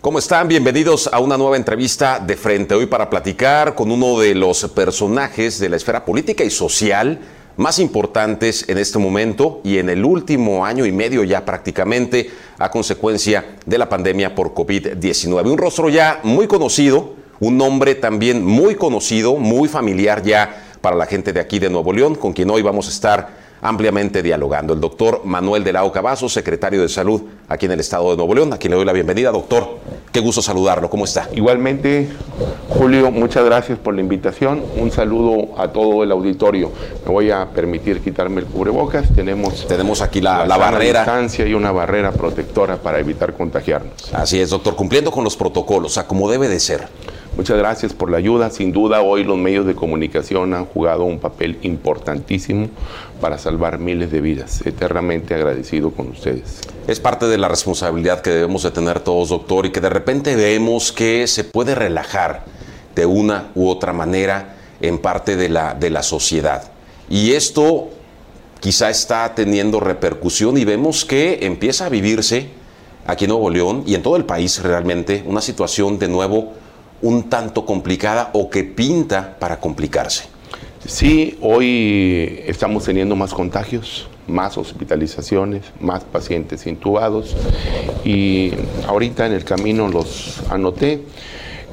¿Cómo están? Bienvenidos a una nueva entrevista de frente hoy para platicar con uno de los personajes de la esfera política y social más importantes en este momento y en el último año y medio ya prácticamente a consecuencia de la pandemia por COVID-19. Un rostro ya muy conocido, un nombre también muy conocido, muy familiar ya para la gente de aquí de Nuevo León, con quien hoy vamos a estar ampliamente dialogando. El doctor Manuel de la Cavazo, secretario de Salud aquí en el estado de Nuevo León, a quien le doy la bienvenida. Doctor, qué gusto saludarlo. ¿Cómo está? Igualmente, Julio, muchas gracias por la invitación. Un saludo a todo el auditorio. Me voy a permitir quitarme el cubrebocas. Tenemos, Tenemos aquí la, la barrera. distancia y una barrera protectora para evitar contagiarnos. Así es, doctor, cumpliendo con los protocolos, o sea, como debe de ser. Muchas gracias por la ayuda. Sin duda, hoy los medios de comunicación han jugado un papel importantísimo para salvar miles de vidas. Eternamente agradecido con ustedes. Es parte de la responsabilidad que debemos de tener todos, doctor, y que de repente vemos que se puede relajar de una u otra manera en parte de la, de la sociedad. Y esto quizá está teniendo repercusión y vemos que empieza a vivirse aquí en Nuevo León y en todo el país realmente una situación de nuevo un tanto complicada o que pinta para complicarse. Sí, hoy estamos teniendo más contagios, más hospitalizaciones, más pacientes intubados y ahorita en el camino los anoté.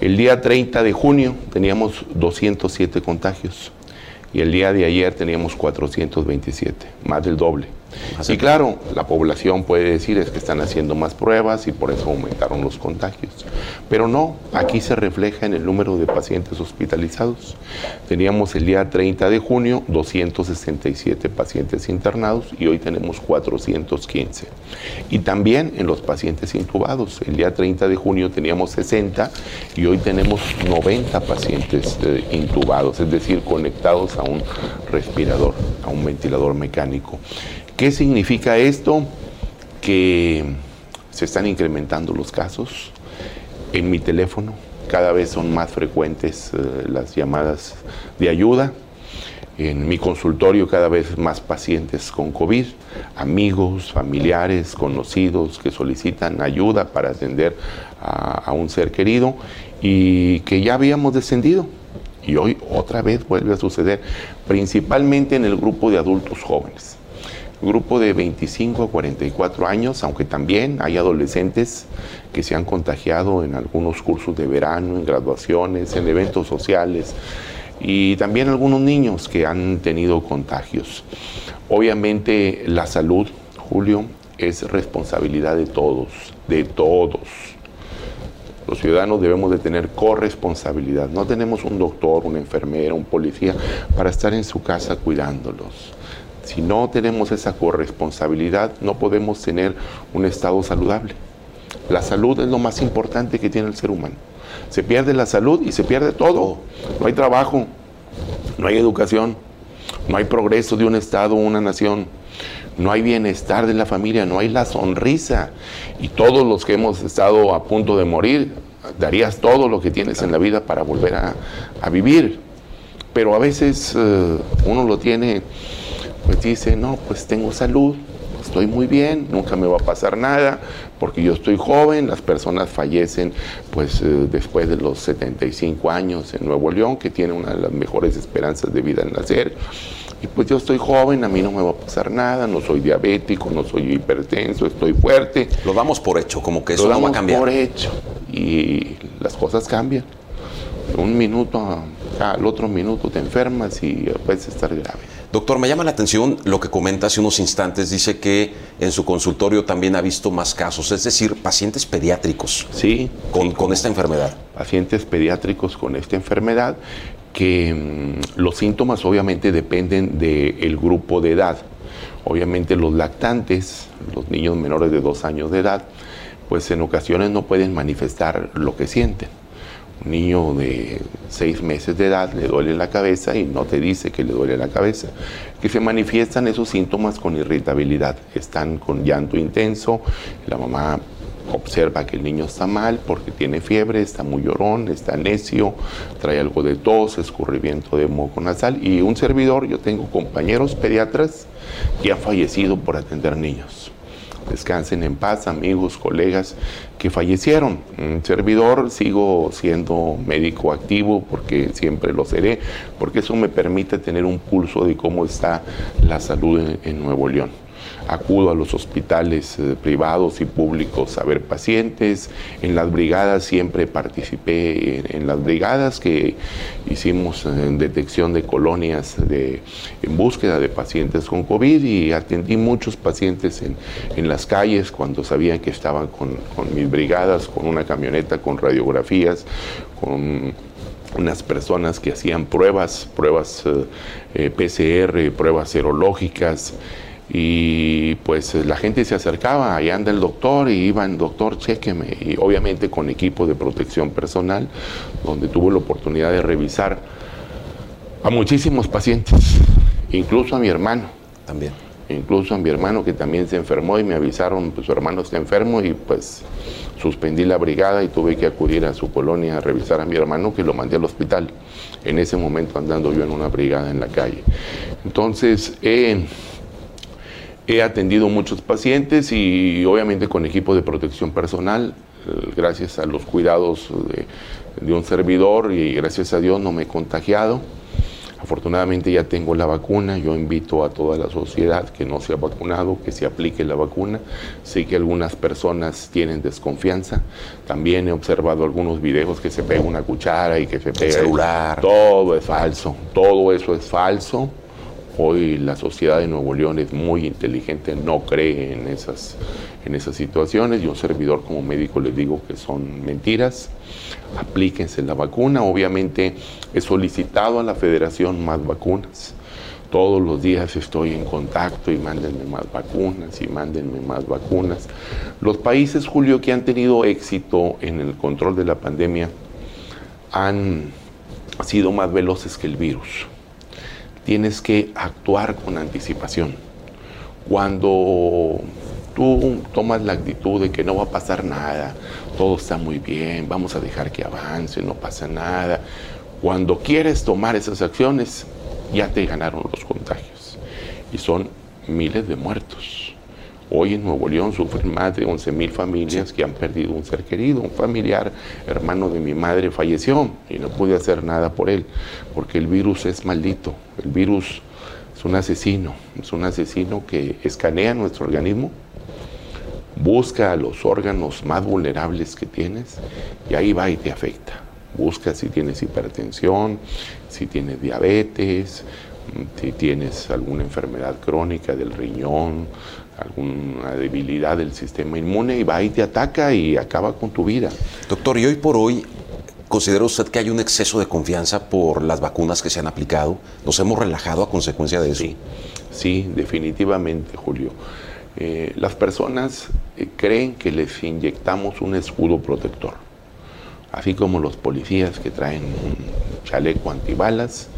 El día 30 de junio teníamos 207 contagios y el día de ayer teníamos 427, más del doble. Y claro, la población puede decir es que están haciendo más pruebas y por eso aumentaron los contagios. Pero no, aquí se refleja en el número de pacientes hospitalizados. Teníamos el día 30 de junio 267 pacientes internados y hoy tenemos 415. Y también en los pacientes intubados. El día 30 de junio teníamos 60 y hoy tenemos 90 pacientes eh, intubados, es decir, conectados a un respirador, a un ventilador mecánico. ¿Qué significa esto? Que se están incrementando los casos. En mi teléfono cada vez son más frecuentes eh, las llamadas de ayuda. En mi consultorio cada vez más pacientes con COVID, amigos, familiares, conocidos que solicitan ayuda para atender a, a un ser querido y que ya habíamos descendido. Y hoy otra vez vuelve a suceder, principalmente en el grupo de adultos jóvenes grupo de 25 a 44 años, aunque también hay adolescentes que se han contagiado en algunos cursos de verano, en graduaciones, en eventos sociales y también algunos niños que han tenido contagios. Obviamente la salud, Julio, es responsabilidad de todos, de todos. Los ciudadanos debemos de tener corresponsabilidad. No tenemos un doctor, una enfermera, un policía para estar en su casa cuidándolos. Si no tenemos esa corresponsabilidad, no podemos tener un estado saludable. La salud es lo más importante que tiene el ser humano. Se pierde la salud y se pierde todo. No hay trabajo, no hay educación, no hay progreso de un estado o una nación, no hay bienestar de la familia, no hay la sonrisa. Y todos los que hemos estado a punto de morir, darías todo lo que tienes en la vida para volver a, vivir. Pero a veces eh, uno lo tiene pues dice, no, pues tengo salud, estoy muy bien, nunca me va a pasar nada, porque yo estoy joven, las personas fallecen pues eh, después de los 75 años en Nuevo León, que tiene una de las mejores esperanzas de vida en nacer. Y pues yo estoy joven, a mí no me va a pasar nada, no soy diabético, no soy hipertenso, estoy fuerte. Lo damos por hecho, como que eso no va a cambiar. por hecho y las cosas cambian. Un minuto al otro minuto te enfermas y puedes estar grave. Doctor, me llama la atención lo que comenta hace unos instantes. Dice que en su consultorio también ha visto más casos, es decir, pacientes pediátricos. Sí. Con, esta enfermedad. Pacientes pediátricos con esta enfermedad que mm, los síntomas obviamente dependen del grupo de edad. Obviamente los lactantes, los niños menores de dos años de edad, pues en ocasiones no pueden manifestar lo que sienten un niño de seis meses de edad le duele la cabeza y no te dice que le duele la cabeza, que se manifiestan esos síntomas con irritabilidad, están con llanto intenso, la mamá observa que el niño está mal porque tiene fiebre, está muy llorón, está necio, trae algo de tos, escurrimiento de moco nasal y un servidor, yo tengo compañeros pediatras que han fallecido por atender niños descansen en paz, amigos, colegas que fallecieron. Un servidor, sigo siendo médico activo porque siempre lo seré, porque eso me permite tener un pulso de cómo está la salud en Nuevo León acudo a los hospitales eh, privados y públicos a ver pacientes. En las brigadas siempre participé en, las brigadas que hicimos en detección de colonias de, en búsqueda de pacientes con COVID y atendí muchos pacientes en, en las calles cuando sabían que estaban con, mis brigadas, con una camioneta, con radiografías, con unas personas que hacían pruebas, pruebas eh, eh, PCR, pruebas serológicas, y pues la gente se acercaba, ahí anda el doctor y iban, doctor, chéqueme, y obviamente con equipo de protección personal, donde tuvo la oportunidad de revisar a muchísimos pacientes, incluso a mi hermano. También. Incluso a mi hermano que también se enfermó y me avisaron, pues su hermano está enfermo y pues suspendí la brigada y tuve que acudir a su colonia a revisar a mi hermano que lo mandé al hospital. En ese momento andando yo en una brigada en la calle. Entonces, eh, He atendido muchos pacientes y obviamente con equipo de protección personal, eh, gracias a los cuidados de, un servidor y gracias a Dios no me he contagiado. Afortunadamente ya tengo la vacuna, yo invito a toda la sociedad que no se ha vacunado, que se aplique la vacuna. Sé que algunas personas tienen desconfianza. También he observado algunos videos que se pega una cuchara y que se pega... El celular. Todo es falso, todo eso es falso. Hoy la sociedad de Nuevo León es muy inteligente, no cree en esas, en esas situaciones. Yo, servidor como médico, les digo que son mentiras. Aplíquense la vacuna. Obviamente he solicitado a la federación más vacunas. Todos los días estoy en contacto y mándenme más vacunas y mándenme más vacunas. Los países, Julio, que han tenido éxito en el control de la pandemia han sido más veloces que el virus tienes que actuar con anticipación. Cuando tú tomas la actitud de que no va a pasar nada, todo está muy bien, vamos a dejar que avance, no pasa nada, cuando quieres tomar esas acciones, ya te ganaron los contagios. Y son miles de muertos. Hoy en Nuevo León sufren más de 11 mil familias que han perdido un ser querido, un familiar, hermano de mi madre falleció y no pude hacer nada por él, porque el virus es maldito, el virus es un asesino, es un asesino que escanea nuestro organismo, busca los órganos más vulnerables que tienes y ahí va y te afecta. Busca si tienes hipertensión, si tienes diabetes, si tienes alguna enfermedad crónica del riñón, alguna debilidad del sistema inmune y va y te ataca y acaba con tu vida. Doctor, y hoy por hoy, ¿considera usted que hay un exceso de confianza por las vacunas que se han aplicado? ¿Nos hemos relajado a consecuencia de eso? Sí, sí definitivamente, Julio. Eh, las personas eh, creen que les inyectamos un escudo protector, así como los policías que traen un chaleco antibalas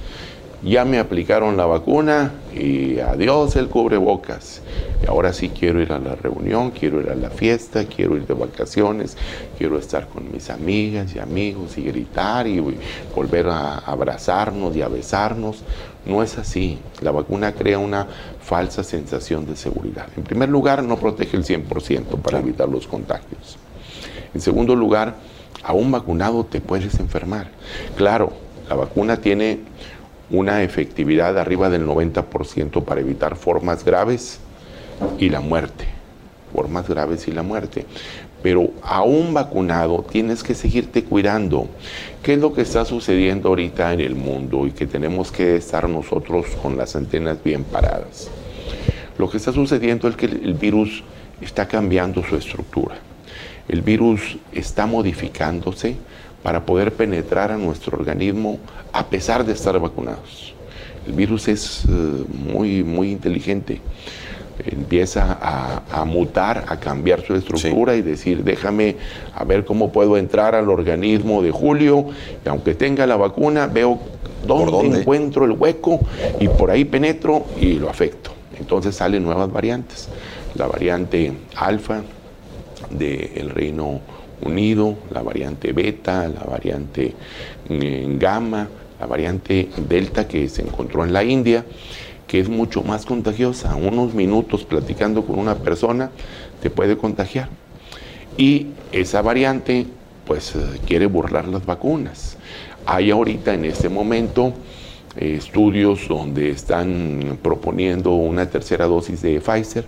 ya me aplicaron la vacuna y adiós el cubrebocas. Y ahora sí quiero ir a la reunión, quiero ir a la fiesta, quiero ir de vacaciones, quiero estar con mis amigas y amigos y gritar y volver a abrazarnos y a besarnos. No es así. La vacuna crea una falsa sensación de seguridad. En primer lugar, no protege el 100% para evitar los contagios. En segundo lugar, a un vacunado te puedes enfermar. Claro, la vacuna tiene una efectividad arriba del 90% para evitar formas graves y la muerte. Formas graves y la muerte. Pero aún vacunado tienes que seguirte cuidando. ¿Qué es lo que está sucediendo ahorita en el mundo y que tenemos que estar nosotros con las antenas bien paradas? Lo que está sucediendo es que el virus está cambiando su estructura. El virus está modificándose para poder penetrar a nuestro organismo a pesar de estar vacunados. El virus es eh, muy, muy inteligente. Empieza a, mutar, a cambiar su estructura y decir, déjame a ver cómo puedo entrar al organismo de Julio, y aunque tenga la vacuna, veo dónde, encuentro el hueco y por ahí penetro y lo afecto. Entonces salen nuevas variantes. La variante alfa del Reino Unido, la variante beta, la variante eh, gamma, la variante delta que se encontró en la India que es mucho más contagiosa. Unos minutos platicando con una persona te puede contagiar. Y esa variante, pues, eh, quiere burlar las vacunas. Hay ahorita en este momento estudios donde están proponiendo una tercera dosis de Pfizer,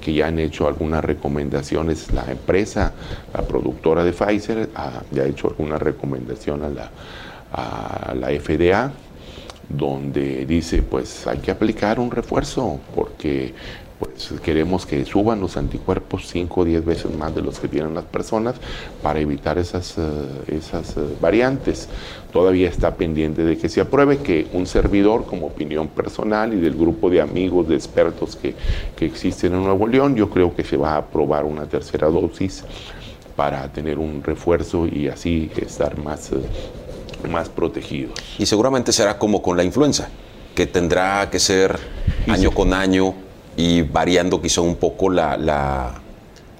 que ya han hecho algunas recomendaciones, la empresa, la productora de Pfizer, ya ha hecho alguna recomendación a la, a la FDA, donde dice, pues hay que aplicar un refuerzo, porque pues queremos que suban los anticuerpos 5 o 10 veces más de los que tienen las personas para evitar esas, eh, esas eh, variantes. Todavía está pendiente de que se apruebe que un servidor como opinión personal y del grupo de amigos, de expertos que, que existen en Nuevo León, yo creo que se va a aprobar una tercera dosis para tener un refuerzo y así estar más, eh, más protegidos. Y seguramente será como con la influenza, que tendrá que ser año con año y variando quizá un poco la,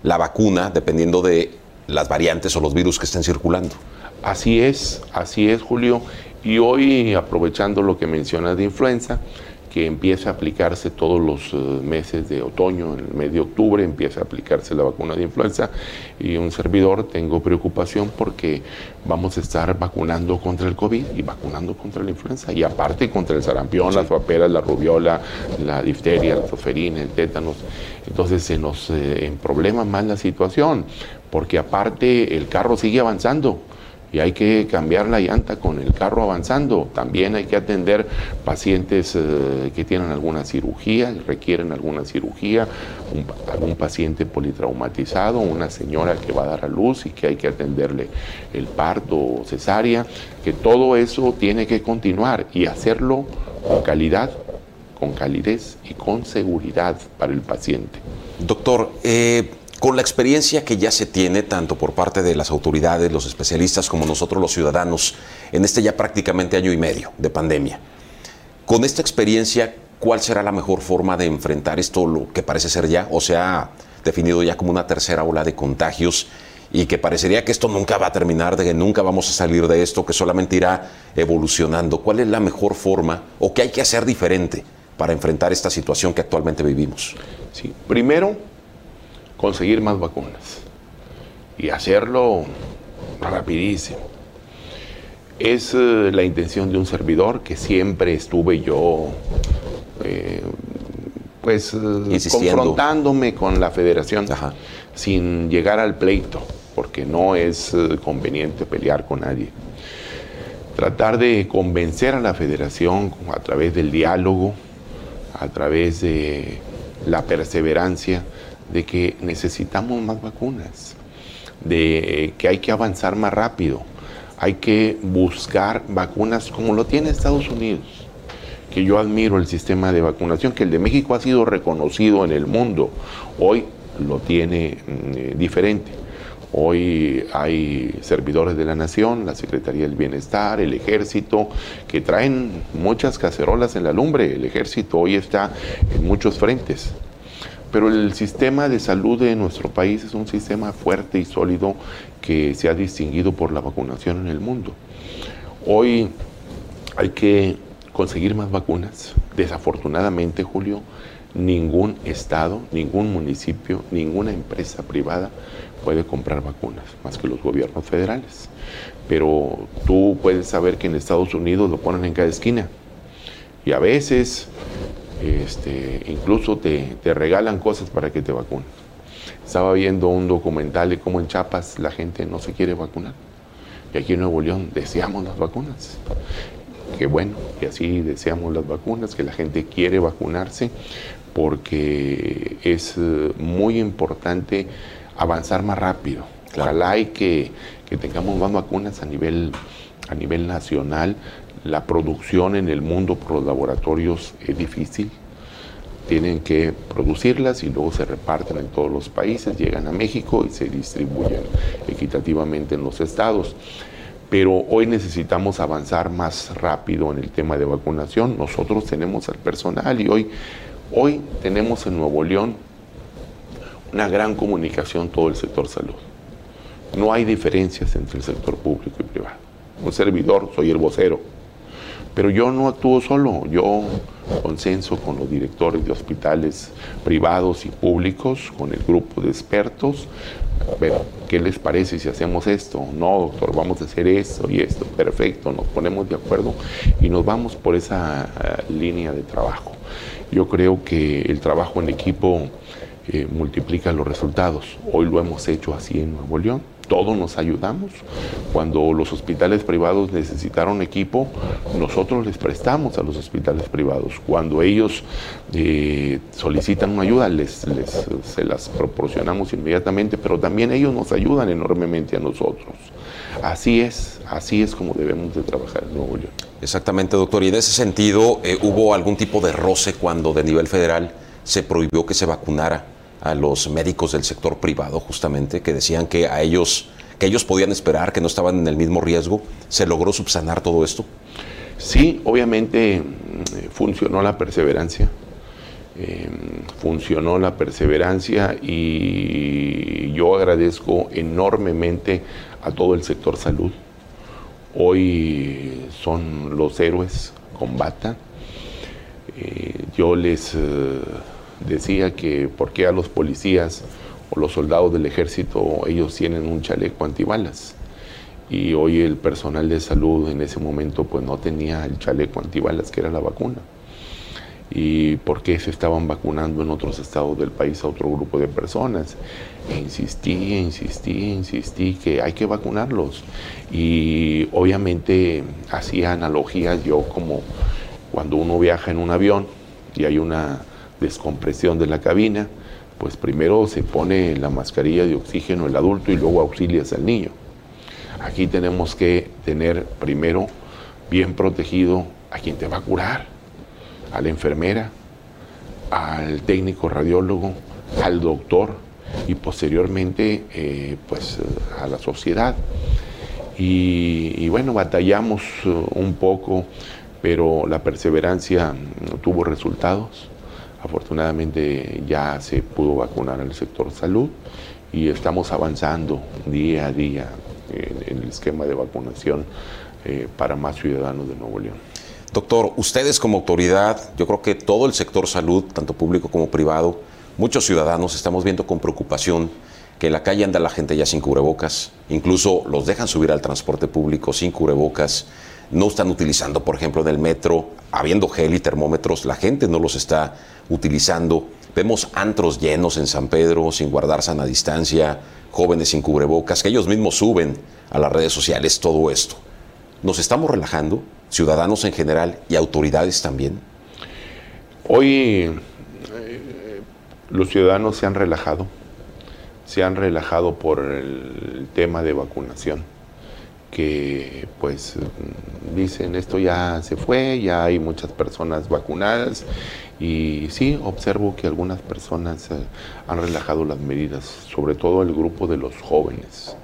la, vacuna dependiendo de las variantes o los virus que estén circulando. Así es, así es, Julio. Y hoy, aprovechando lo que mencionas de influenza, que empieza a aplicarse todos los eh, meses de otoño, en el mes de octubre empieza a aplicarse la vacuna de influenza. Y un servidor tengo preocupación porque vamos a estar vacunando contra el COVID y vacunando contra la influenza. Y aparte contra el sarampión, las paperas, la rubiola, la difteria, la tosferina, el tétanos. Entonces se nos eh, problema más la situación porque aparte el carro sigue avanzando y hay que cambiar la llanta con el carro avanzando. También hay que atender pacientes eh, que tienen alguna cirugía, requieren alguna cirugía, algún paciente politraumatizado, una señora que va a dar a luz y que hay que atenderle el parto cesárea, que todo eso tiene que continuar y hacerlo con calidad, con calidez y con seguridad para el paciente. Doctor, eh, con la experiencia que ya se tiene, tanto por parte de las autoridades, los especialistas, como nosotros los ciudadanos, en este ya prácticamente año y medio de pandemia, con esta experiencia, ¿cuál será la mejor forma de enfrentar esto, lo que parece ser ya, o sea, definido ya como una tercera ola de contagios? y que parecería que esto nunca va a terminar, de que nunca vamos a salir de esto, que solamente irá evolucionando. ¿Cuál es la mejor forma o qué hay que hacer diferente para enfrentar esta situación que actualmente vivimos? Sí, primero conseguir más vacunas y hacerlo rapidísimo. Es eh, la intención de un servidor que siempre estuve yo eh, pues eh, confrontándome con la federación sin llegar al pleito, porque no es conveniente pelear con nadie. Tratar de convencer a la federación a través del diálogo, a través de la perseverancia, de que necesitamos más vacunas, de que hay que avanzar más rápido, hay que buscar vacunas como lo tiene Estados Unidos, que yo admiro el sistema de vacunación, que el de México ha sido reconocido en el mundo, hoy lo tiene mm, eh, diferente. Hoy hay servidores de la nación, la Secretaría del Bienestar, el Ejército, que traen muchas cacerolas en la lumbre. El Ejército hoy está en muchos frentes. Pero el sistema de salud de nuestro país es un sistema fuerte y sólido que se ha distinguido por la vacunación en el mundo. Hoy hay que conseguir más vacunas. Desafortunadamente, Julio, ningún estado, ningún municipio, ninguna empresa privada puede comprar vacunas, más que los gobiernos federales. Pero tú puedes saber que en Estados Unidos lo ponen en cada esquina. Y a veces este, incluso te, regalan cosas para que te vacunes. Estaba viendo un documental de cómo en Chiapas la gente no se quiere vacunar. Y aquí en Nuevo León deseamos las vacunas. Qué bueno, y así deseamos las vacunas, que la gente quiere vacunarse, porque es eh, muy importante avanzar más rápido. Ojalá y que, que tengamos más vacunas a nivel, a nivel nacional la producción en el mundo por los laboratorios es difícil. Tienen que producirlas y luego se reparten en todos los países, llegan a México y se distribuyen equitativamente en los estados. Pero hoy necesitamos avanzar más rápido en el tema de vacunación. Nosotros tenemos al personal y hoy, hoy tenemos en Nuevo León una gran comunicación todo el sector salud. No hay diferencias entre el sector público y privado. Un servidor, soy el vocero, Pero yo no actúo solo, yo consenso con los directores de hospitales privados y públicos, con el grupo de expertos. Pero, ¿qué les parece si hacemos esto? No, doctor, vamos a hacer esto y esto. Perfecto, nos ponemos de acuerdo y nos vamos por esa uh, línea de trabajo. Yo creo que el trabajo en equipo eh, multiplica los resultados. Hoy lo hemos hecho así en Nuevo León todos nos ayudamos. Cuando los hospitales privados necesitaron equipo, nosotros les prestamos a los hospitales privados. Cuando ellos eh, solicitan una ayuda, les, se las proporcionamos inmediatamente, pero también ellos nos ayudan enormemente a nosotros. Así es, así es como debemos de trabajar en Nuevo León. Exactamente, doctor. Y en ese sentido, eh, ¿hubo algún tipo de roce cuando de nivel federal se prohibió que se vacunara a los médicos del sector privado, justamente, que decían que a ellos, que ellos podían esperar, que no estaban en el mismo riesgo. ¿Se logró subsanar todo esto? Sí, obviamente mm, funcionó la perseverancia. Eh, funcionó la perseverancia y yo agradezco enormemente a todo el sector salud. Hoy son los héroes, combatan. Eh, yo les eh, decía que por qué a los policías o los soldados del ejército ellos tienen un chaleco antibalas y hoy el personal de salud en ese momento pues no tenía el chaleco antibalas que era la vacuna y por qué se estaban vacunando en otros estados del país a otro grupo de personas. E insistí, insistí, insistí que hay que vacunarlos. Y obviamente hacía analogías yo como cuando uno viaja en un avión y hay una descompresión de la cabina, pues primero se pone la mascarilla de oxígeno el adulto y luego auxilias al niño. Aquí tenemos que tener primero bien protegido a quien te va a curar, a la enfermera, al técnico radiólogo, al doctor y posteriormente eh, pues a la sociedad. Y, y, bueno, batallamos uh, un poco, pero la perseverancia tuvo resultados Afortunadamente ya se pudo vacunar el sector salud y estamos avanzando día a día en, el esquema de vacunación eh, para más ciudadanos de Nuevo León. Doctor, ustedes como autoridad, yo creo que todo el sector salud, tanto público como privado, muchos ciudadanos estamos viendo con preocupación que en la calle anda la gente ya sin cubrebocas, incluso los dejan subir al transporte público sin cubrebocas, no están utilizando, por ejemplo, en el metro, habiendo gel y termómetros, la gente no los está utilizando. Vemos antros llenos en San Pedro sin guardar sana distancia, jóvenes sin cubrebocas, que ellos mismos suben a las redes sociales todo esto. ¿Nos estamos relajando, ciudadanos en general y autoridades también? Hoy eh, los ciudadanos se han relajado, se han relajado por el tema de vacunación que pues dicen esto ya se fue, ya hay muchas personas vacunadas y sí, observo que algunas personas eh, han relajado las medidas, sobre todo el grupo de los jóvenes,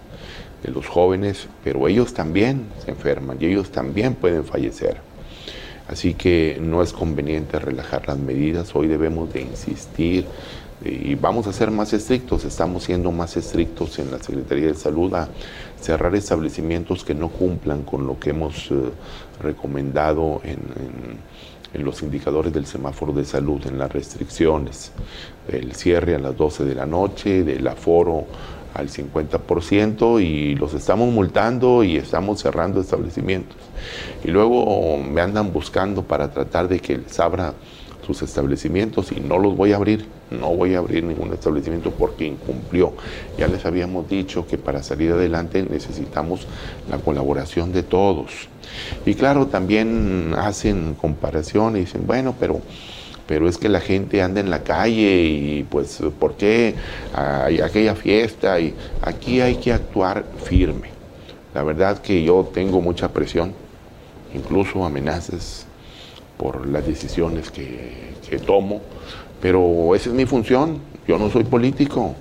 de los jóvenes, pero ellos también se enferman y ellos también pueden fallecer. Así que no es conveniente relajar las medidas, hoy debemos de insistir y vamos a ser más estrictos, estamos siendo más estrictos en la Secretaría de Salud a cerrar establecimientos que no cumplan con lo que hemos eh, recomendado en, en, los indicadores del semáforo de salud, en las restricciones, el cierre a las 12 de la noche, del aforo al 50% y los estamos multando y estamos cerrando establecimientos. Y luego me andan buscando para tratar de que les abra sus establecimientos y no los voy a abrir, no voy a abrir ningún establecimiento porque incumplió. Ya les habíamos dicho que para salir adelante necesitamos la colaboración de todos. Y claro, también hacen comparación y dicen, bueno, pero pero es que la gente anda en la calle y pues ¿por qué hay aquella fiesta? Y aquí hay que actuar firme. La verdad que yo tengo mucha presión, incluso amenazas por las decisiones que, tomo, pero esa es mi función, yo no soy político,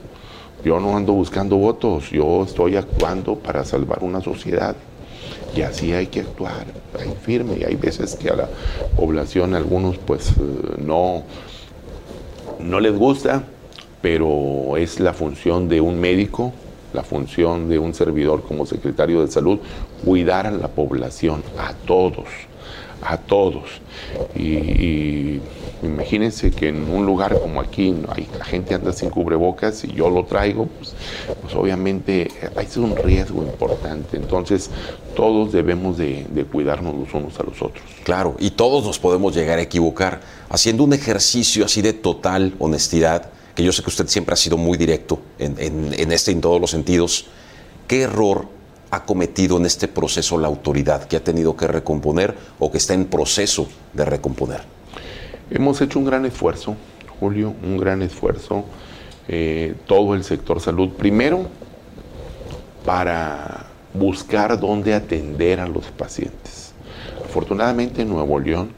yo no ando buscando votos, yo estoy actuando para salvar una sociedad. Y así hay que actuar, hay firme, y hay veces que a la población, algunos pues eh, no, no les gusta, pero es la función de un médico, la función de un servidor como secretario de salud, cuidar a la población, a todos a todos. Y, imagínense que en un lugar como aquí hay, la gente anda sin cubrebocas y yo lo traigo, pues, pues obviamente hay un riesgo importante. Entonces todos debemos de, de cuidarnos los unos a los otros. Claro, y todos nos podemos llegar a equivocar. Haciendo un ejercicio así de total honestidad, que yo sé que usted siempre ha sido muy directo en, en, en este en todos los sentidos, ¿qué error ha cometido en este proceso la autoridad que ha tenido que recomponer o que está en proceso de recomponer? Hemos hecho un gran esfuerzo, Julio, un gran esfuerzo, eh, todo el sector salud, primero para buscar dónde atender a los pacientes. Afortunadamente en Nuevo León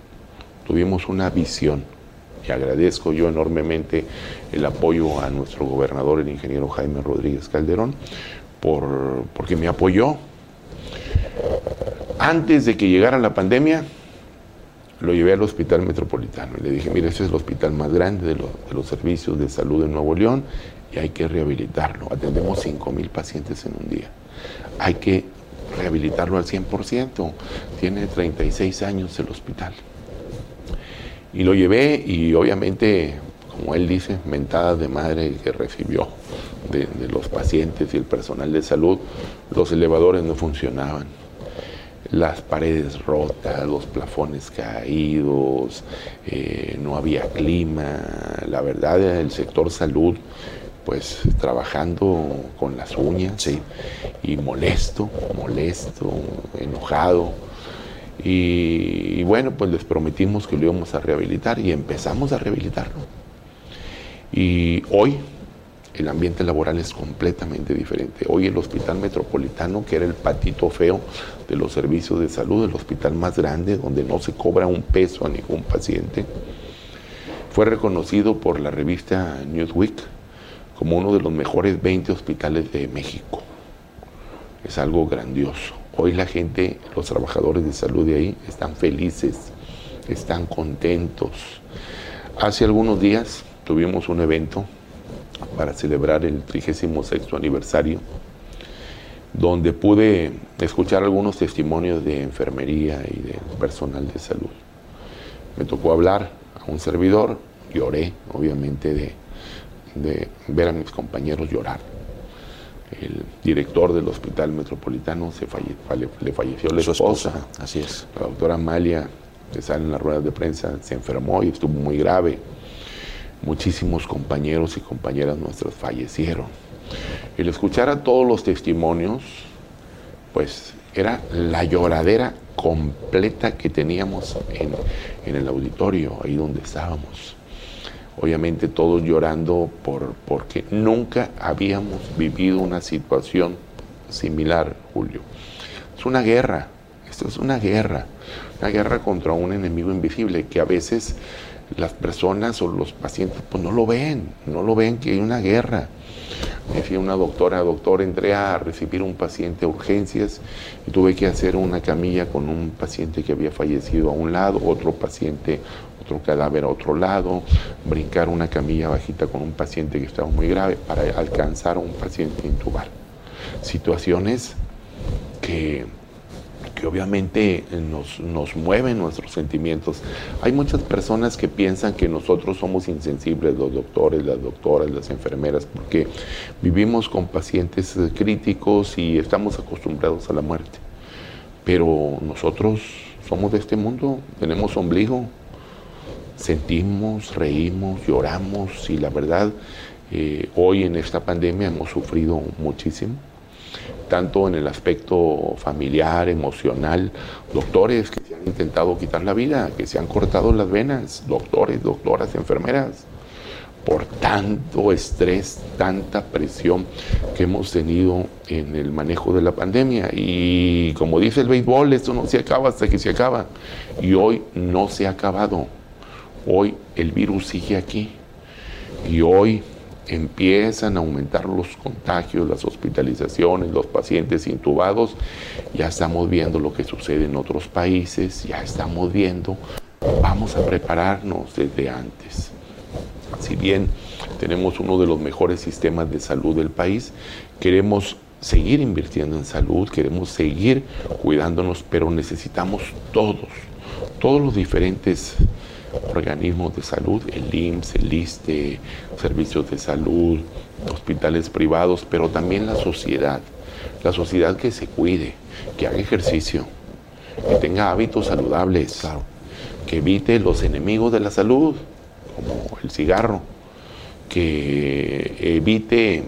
tuvimos una visión y agradezco yo enormemente el apoyo a nuestro gobernador, el ingeniero Jaime Rodríguez Calderón, por, porque me apoyó. Antes de que llegara la pandemia, lo llevé al hospital metropolitano le dije, mire, este es el hospital más grande de, lo, de los servicios de salud de Nuevo León y hay que rehabilitarlo. Atendemos 5 mil pacientes en un día. Hay que rehabilitarlo al 100%. Tiene 36 años el hospital. Y lo llevé y obviamente, como él dice, mentada de madre que recibió de, de, los pacientes y el personal de salud, los elevadores no funcionaban. Las paredes rotas, los plafones caídos, eh, no había clima. La verdad, el sector salud, pues trabajando con las uñas Sí. y molesto, molesto, enojado. Y, y bueno, pues les prometimos que lo íbamos a rehabilitar y empezamos a rehabilitarlo. Y hoy el ambiente laboral es completamente diferente. Hoy el Hospital Metropolitano, que era el patito feo de los servicios de salud, el hospital más grande, donde no se cobra un peso a ningún paciente, fue reconocido por la revista Newsweek como uno de los mejores 20 hospitales de México. Es algo grandioso. Hoy la gente, los trabajadores de salud de ahí, están felices, están contentos. Hace algunos días tuvimos un evento para celebrar el 36 aniversario, donde pude escuchar algunos testimonios de enfermería y de personal de salud. Me tocó hablar a un servidor, lloré, obviamente, de, de ver a mis compañeros llorar. El director del Hospital Metropolitano se falle, falle, le falleció la Su esposa. esposa, así es. La doctora Amalia, que sale en las ruedas de prensa, se enfermó y estuvo muy grave. Muchísimos compañeros y compañeras nuestras fallecieron. El escuchar a todos los testimonios, pues era la lloradera completa que teníamos en, en el auditorio, ahí donde estábamos. Obviamente todos llorando por, porque nunca habíamos vivido una situación similar, Julio. Es una guerra, esto es una guerra, una guerra contra un enemigo invisible que a veces las personas o los pacientes pues no lo ven, no lo ven que hay una guerra. Decía una doctora, doctor, entré a recibir un paciente a urgencias y tuve que hacer una camilla con un paciente que había fallecido a un lado, otro paciente, otro cadáver a otro lado, brincar una camilla bajita con un paciente que estaba muy grave para alcanzar a un paciente intubar. Situaciones que obviamente nos, nos mueven nuestros sentimientos. Hay muchas personas que piensan que nosotros somos insensibles, los doctores, las doctoras, las enfermeras, porque vivimos con pacientes críticos y estamos acostumbrados a la muerte. Pero nosotros somos de este mundo, tenemos ombligo, sentimos, reímos, lloramos y la verdad, eh, hoy en esta pandemia hemos sufrido muchísimo tanto en el aspecto familiar, emocional, doctores que se han intentado quitar la vida, que se han cortado las venas, doctores, doctoras, enfermeras, por tanto estrés, tanta presión que hemos tenido en el manejo de la pandemia. Y como dice el béisbol, esto no se acaba hasta que se acaba. Y hoy no se ha acabado. Hoy el virus sigue aquí. Y hoy empiezan a aumentar los contagios, las hospitalizaciones, los pacientes intubados. Ya estamos viendo lo que sucede en otros países, ya estamos viendo, vamos a prepararnos desde antes. Si bien tenemos uno de los mejores sistemas de salud del país, queremos seguir invirtiendo en salud, queremos seguir cuidándonos, pero necesitamos todos, todos los diferentes organismos de salud, el IMSS, el ISTE, servicios de salud, hospitales privados, pero también la sociedad. La sociedad que se cuide, que haga ejercicio, que tenga hábitos saludables, que evite los enemigos de la salud, como el cigarro, que evite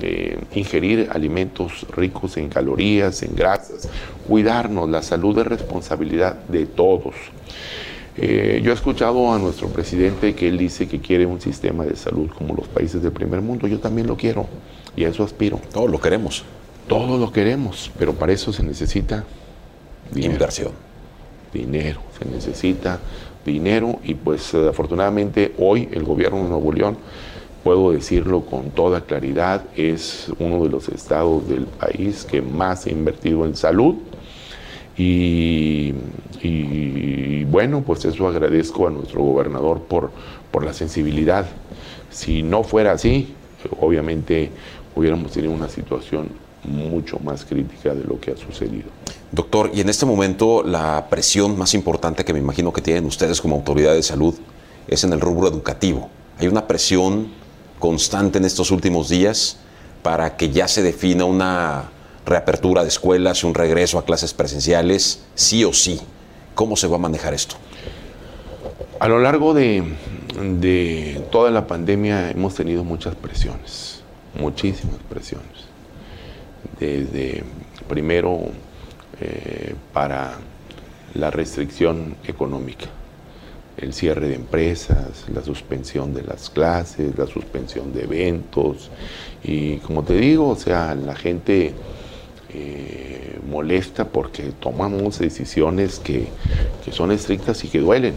eh, ingerir alimentos ricos en calorías, en grasas, cuidarnos, la salud es responsabilidad de todos. Eh, yo he escuchado a nuestro presidente que él dice que quiere un sistema de salud como los países del primer mundo. Yo también lo quiero y a eso aspiro. Todos lo queremos. Todos lo queremos, pero para eso se necesita inversión. Dinero, se necesita dinero y pues afortunadamente hoy el gobierno de Nuevo León, puedo decirlo con toda claridad, es uno de los estados del país que más ha invertido en salud y, bueno, pues eso agradezco a nuestro gobernador por, por la sensibilidad. Si no fuera así, obviamente hubiéramos tenido una situación mucho más crítica de lo que ha sucedido. Doctor, y en este momento la presión más importante que me imagino que tienen ustedes como autoridad de salud es en el rubro educativo. Hay una presión constante en estos últimos días para que ya se defina una reapertura de escuelas, un regreso a clases presenciales, sí o sí. ¿Cómo se va a manejar esto? A lo largo de, toda la pandemia hemos tenido muchas presiones, muchísimas presiones. Desde primero eh, para la restricción económica, el cierre de empresas, la suspensión de las clases, la suspensión de eventos. Y como te digo, o sea, la gente eh, molesta porque tomamos decisiones que, son estrictas y que duelen.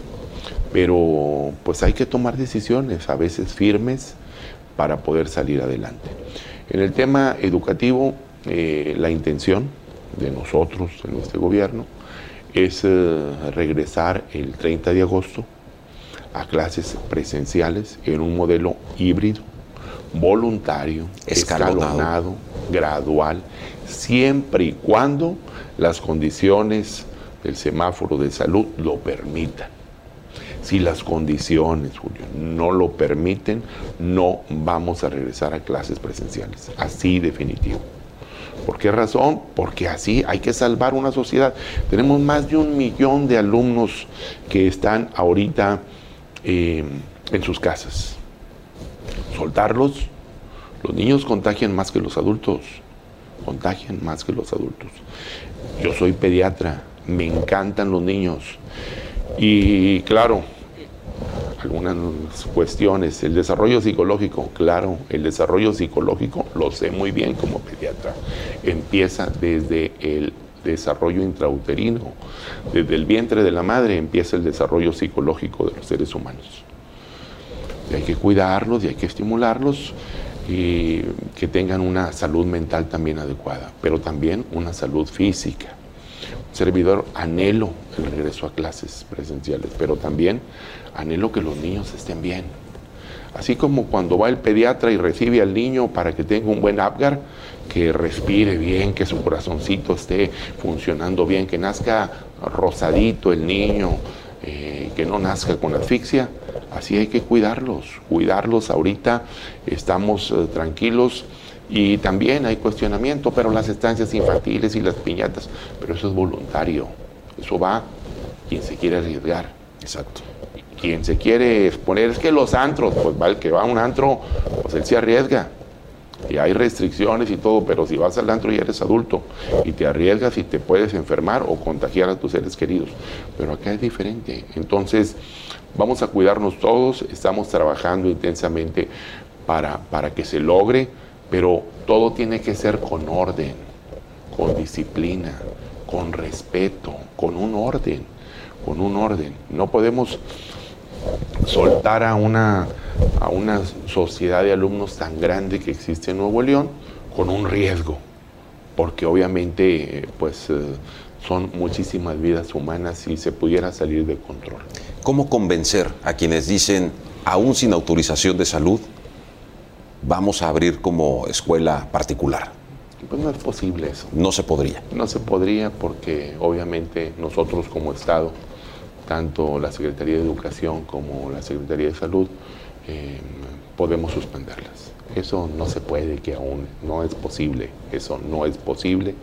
Pero pues hay que tomar decisiones, a veces firmes, para poder salir adelante. En el tema educativo, eh, la intención de nosotros, en este gobierno, es eh, regresar el 30 de agosto a clases presenciales en un modelo híbrido, voluntario, escalonado gradual, siempre y cuando las condiciones del semáforo de salud lo permitan. Si las condiciones, Julio, no lo permiten, no vamos a regresar a clases presenciales. Así definitivo. ¿Por qué razón? Porque así hay que salvar una sociedad. Tenemos más de un millón de alumnos que están ahorita eh, en sus casas. Soltarlos, los niños contagian más que los adultos contagian más que los adultos. Yo soy pediatra, me encantan los niños. Y claro, algunas cuestiones, el desarrollo psicológico, claro, el desarrollo psicológico lo sé muy bien como pediatra. Empieza desde el desarrollo intrauterino, desde el vientre de la madre empieza el desarrollo psicológico de los seres humanos. Y hay que cuidarlos y hay que estimularlos y que tengan una salud mental también adecuada, pero también una salud física. Servidor anhelo el regreso a clases presenciales, pero también anhelo que los niños estén bien. Así como cuando va el pediatra y recibe al niño para que tenga un buen Apgar, que respire bien, que su corazoncito esté funcionando bien, que nazca rosadito el niño, eh, que no nazca con asfixia, Así hay que cuidarlos, cuidarlos ahorita, estamos eh, tranquilos y también hay cuestionamiento, pero las estancias infantiles y las piñatas, pero eso es voluntario, eso va quien se quiere arriesgar. Exacto. Quien se quiere exponer, es que los antros, pues va, el que va a un antro, pues él se arriesga. Y hay restricciones y todo, pero si vas al antro y eres adulto y te arriesgas y te puedes enfermar o contagiar a tus seres queridos. Pero acá es diferente. Entonces, Vamos a cuidarnos todos, estamos trabajando intensamente para, para que se logre, pero todo tiene que ser con orden, con disciplina, con respeto, con un orden, con un orden. No podemos soltar a una, a una sociedad de alumnos tan grande que existe en Nuevo León con un riesgo, porque obviamente pues eh, son muchísimas vidas humanas y se pudiera salir de control. ¿Cómo convencer a quienes dicen, aún sin autorización de salud, vamos a abrir como escuela particular? Pues no es posible eso. No se podría. No se podría porque obviamente nosotros como Estado tanto la Secretaría de Educación como la Secretaría de Salud eh, podemos suspenderlas. Eso no se puede, que aún no es posible. Eso no es posible.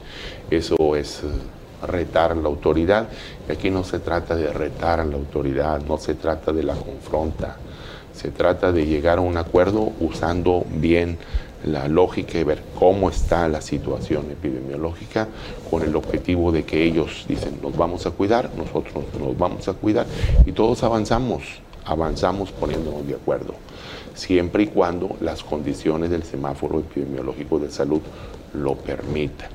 Eso es eh, retar la autoridad. Aquí no se trata de retar la autoridad, no se trata de la confronta. Se trata de llegar a un acuerdo usando bien la lógica y ver cómo está la situación epidemiológica con el objetivo de que ellos dicen nos vamos a cuidar, nosotros nos vamos a cuidar y todos avanzamos, avanzamos poniéndonos de acuerdo, siempre y cuando las condiciones del semáforo epidemiológico de salud lo permitan.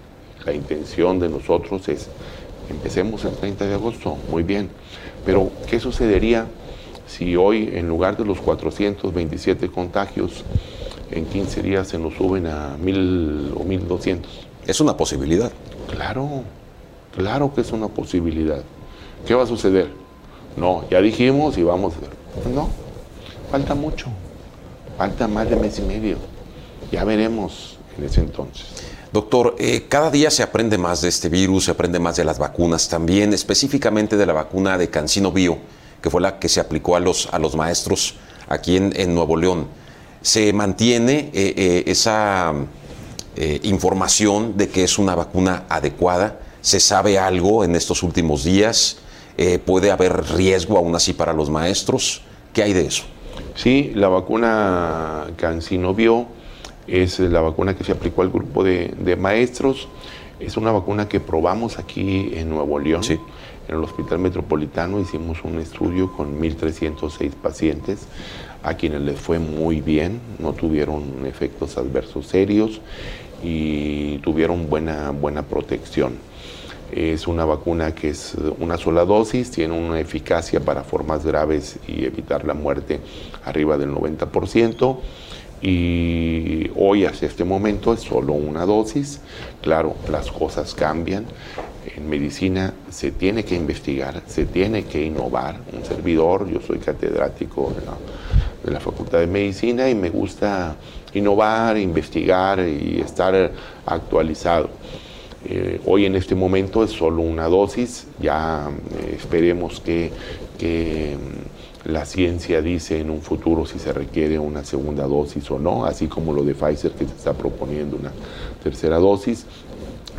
La intención de nosotros es, empecemos el 30 de agosto, muy bien, pero ¿qué sucedería si hoy en lugar de los 427 contagios, en 15 días se nos suben a 1000 o 1200. Es una posibilidad. Claro, claro que es una posibilidad. ¿Qué va a suceder? No, ya dijimos y vamos a ver. No, falta mucho. Falta más de mes y medio. Ya veremos en ese entonces. Doctor, eh, cada día se aprende más de este virus, se aprende más de las vacunas también, específicamente de la vacuna de Cancino Bio, que fue la que se aplicó a los, a los maestros aquí en, en Nuevo León se mantiene eh, eh, esa eh, información de que es una vacuna adecuada. Se sabe algo en estos últimos días. puede haber riesgo aún así para los maestros. ¿Qué hay de eso? Sí, la vacuna Cancinovio es la vacuna que se aplicó al grupo de, maestros. Es una vacuna que probamos aquí en Nuevo León. En el Hospital Metropolitano hicimos un estudio con 1.306 pacientes a quienes les fue muy bien, no tuvieron efectos adversos serios y tuvieron buena, buena protección. Es una vacuna que es una sola dosis, tiene una eficacia para formas graves y evitar la muerte arriba del 90%. Y hoy, hasta este momento, es solo una dosis. Claro, las cosas cambian. En medicina se tiene que investigar, se tiene que innovar. Un servidor, yo soy catedrático de la Facultad de Medicina y me gusta innovar, investigar y estar actualizado. Eh, hoy en este momento es solo una dosis, ya eh, esperemos que, mm, la ciencia dice en un futuro si se requiere una segunda dosis o no, así como lo de Pfizer que se está proponiendo una tercera dosis,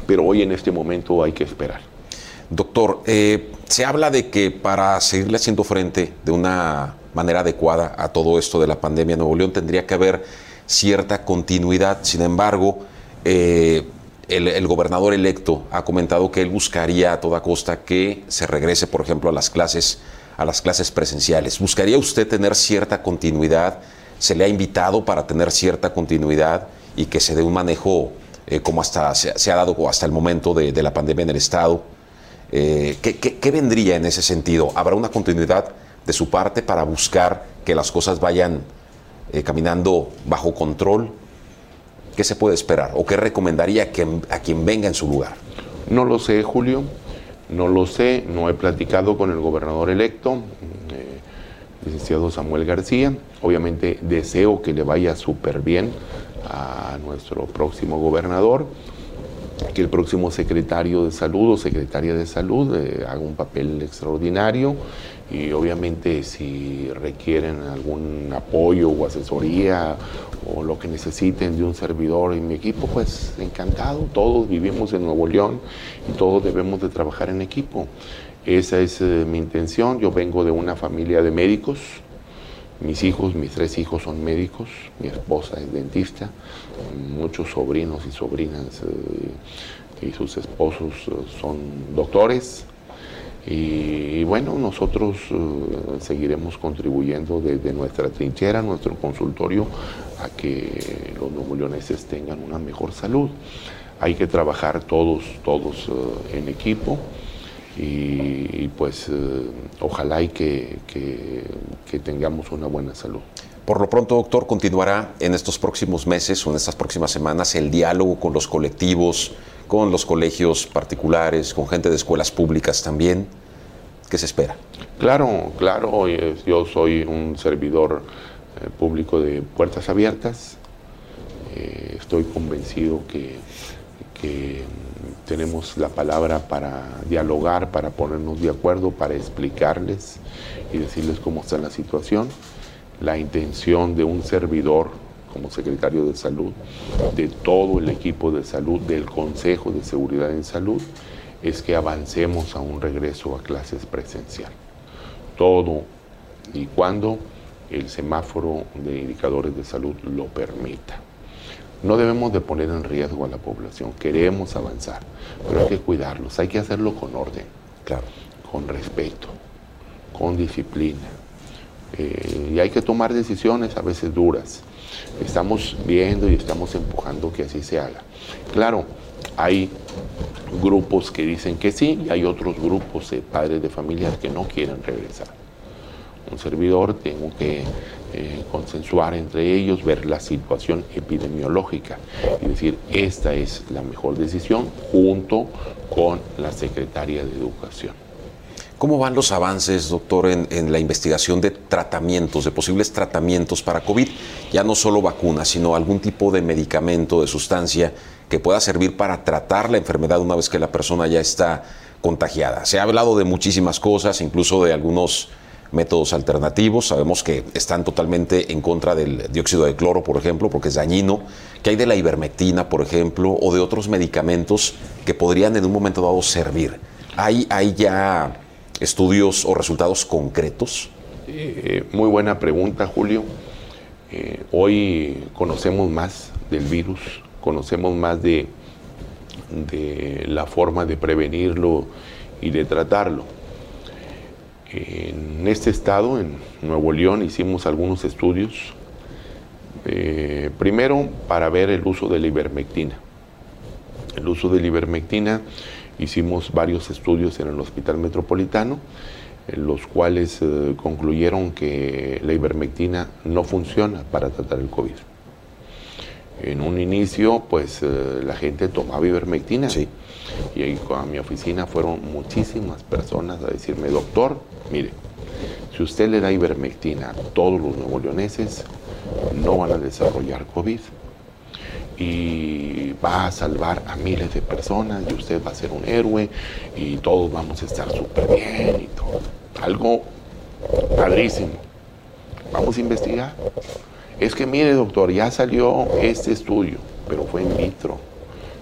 pero hoy en este momento hay que esperar. Doctor, eh, se habla de que para seguirle haciendo frente de una manera adecuada a todo esto de la pandemia en Nuevo León. Tendría que haber cierta continuidad. Sin embargo, eh, el, gobernador electo ha comentado que él buscaría a toda costa que se regrese, por ejemplo, a las clases, a las clases presenciales. ¿Buscaría usted tener cierta continuidad? ¿Se le ha invitado para tener cierta continuidad y que se dé un manejo eh, como hasta se, ha dado hasta el momento de, la pandemia en el Estado? Eh, ¿qué, vendría en ese sentido? ¿Habrá una continuidad de su parte para buscar que las cosas vayan eh, caminando bajo control? ¿Qué se puede esperar o qué recomendaría a quien venga en su lugar? No lo sé, Julio, no lo sé, no he platicado con el gobernador electo, eh, licenciado Samuel García. Obviamente deseo que le vaya súper bien a nuestro próximo gobernador, que el próximo secretario de salud o secretaria de salud eh, haga un papel extraordinario y obviamente si requieren algún apoyo o asesoría o lo que necesiten de un servidor en mi equipo, pues encantado, todos vivimos en Nuevo León y todos debemos de trabajar en equipo. Esa es eh, mi intención, yo vengo de una familia de médicos, mis hijos, mis tres hijos son médicos, mi esposa es dentista, muchos sobrinos y sobrinas eh, y sus esposos eh, son doctores, y, bueno, nosotros eh, seguiremos contribuyendo desde nuestra trinchera, nuestro consultorio, a que los nuevo tengan una mejor salud. Hay que trabajar todos, todos eh, en equipo y, pues eh, ojalá y que, que tengamos una buena salud. Por lo pronto, doctor, continuará en estos próximos meses o en estas próximas semanas el diálogo con los colectivos, con los colegios particulares, con gente de escuelas públicas también. ¿Qué se espera? Claro, claro, yo soy un servidor eh, público de puertas abiertas. Eh, estoy convencido que, tenemos la palabra para dialogar, para ponernos de acuerdo, para explicarles y decirles cómo está la situación. La intención de un servidor como secretario de salud, de todo el equipo de salud, del Consejo de Seguridad en Salud, es que avancemos a un regreso a clases presencial. Todo y cuando el semáforo de indicadores de salud lo permita. No debemos de poner en riesgo a la población, queremos avanzar, pero hay que cuidarlos, hay que hacerlo con orden, claro. con respeto, con disciplina. Eh, y hay que tomar decisiones a veces duras. Estamos viendo y estamos empujando que así se haga. Claro, hay grupos que dicen que sí y hay otros grupos de padres de familias que no quieren regresar. Un servidor tengo que eh, consensuar entre ellos, ver la situación epidemiológica y decir, esta es la mejor decisión junto con la Secretaria de Educación. ¿Cómo van los avances, doctor, en, la investigación de tratamientos, de posibles tratamientos para COVID? Ya no solo vacunas, sino algún tipo de medicamento, de sustancia que pueda servir para tratar la enfermedad una vez que la persona ya está contagiada. Se ha hablado de muchísimas cosas, incluso de algunos métodos alternativos. Sabemos que están totalmente en contra del dióxido de cloro, por ejemplo, porque es dañino. ¿Qué hay de la ivermectina, por ejemplo, o de otros medicamentos que podrían en un momento dado servir? ¿Hay, hay ya estudios o resultados concretos? Eh, muy buena pregunta, Julio. Eh, hoy conocemos más del virus, conocemos más de, de la forma de prevenirlo y de tratarlo. En este estado, en Nuevo León, hicimos algunos estudios. Eh, primero, para ver el uso de la ivermectina. El uso de la ivermectina, hicimos varios estudios en el Hospital Metropolitano, en los cuales eh, concluyeron que la ivermectina no funciona para tratar el COVID. En un inicio, pues eh, la gente tomaba ivermectina. Sí. Y ahí a mi oficina fueron muchísimas personas a decirme, doctor, Mire, si usted le da ivermectina a todos los nuevo leoneses, no van a desarrollar COVID y va a salvar a miles de personas y usted va a ser un héroe y todos vamos a estar súper bien y todo. Algo padrísimo. Vamos a investigar. Es que mire, doctor, ya salió este estudio, pero fue in vitro,